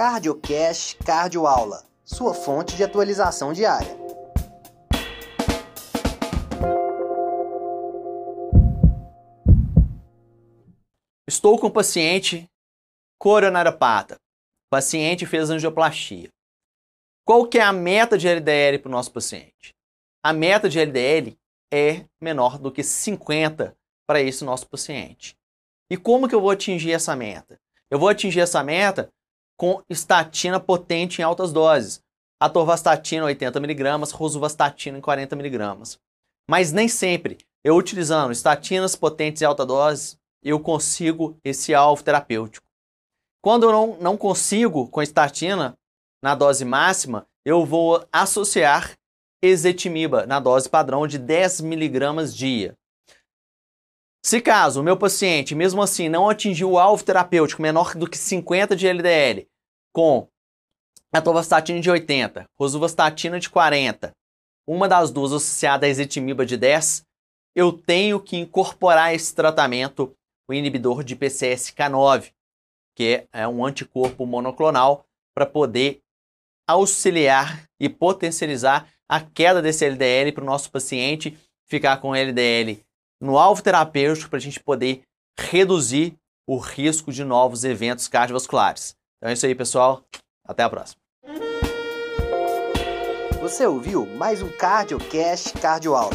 CardioCast Cardioaula, sua fonte de atualização diária. Estou com o paciente coronariopata. O paciente fez angioplastia. Qual que é a meta de LDL para o nosso paciente? A meta de LDL é menor do que 50 para esse nosso paciente. E como que eu vou atingir essa meta? Eu vou atingir essa meta com estatina potente em altas doses. Atorvastatina 80mg, rosuvastatina em 40mg. Mas nem sempre, eu utilizando estatinas potentes em alta dose, eu consigo esse alvo terapêutico. Quando eu não, não consigo com estatina na dose máxima, eu vou associar ezetimiba na dose padrão de 10 miligramas dia. Se caso o meu paciente, mesmo assim, não atingiu o alvo terapêutico menor do que 50 de LDL, com atorvastatina de 80, rosuvastatina de 40, uma das duas associada a ezetimiba de 10, eu tenho que incorporar esse tratamento, o inibidor de PCSK9, que é um anticorpo monoclonal, para poder auxiliar e potencializar a queda desse LDL para o nosso paciente ficar com LDL no alvo terapêutico para a gente poder reduzir o risco de novos eventos cardiovasculares. Então é isso aí, pessoal. Até a próxima. Você ouviu mais um CardioCast Cardioaula.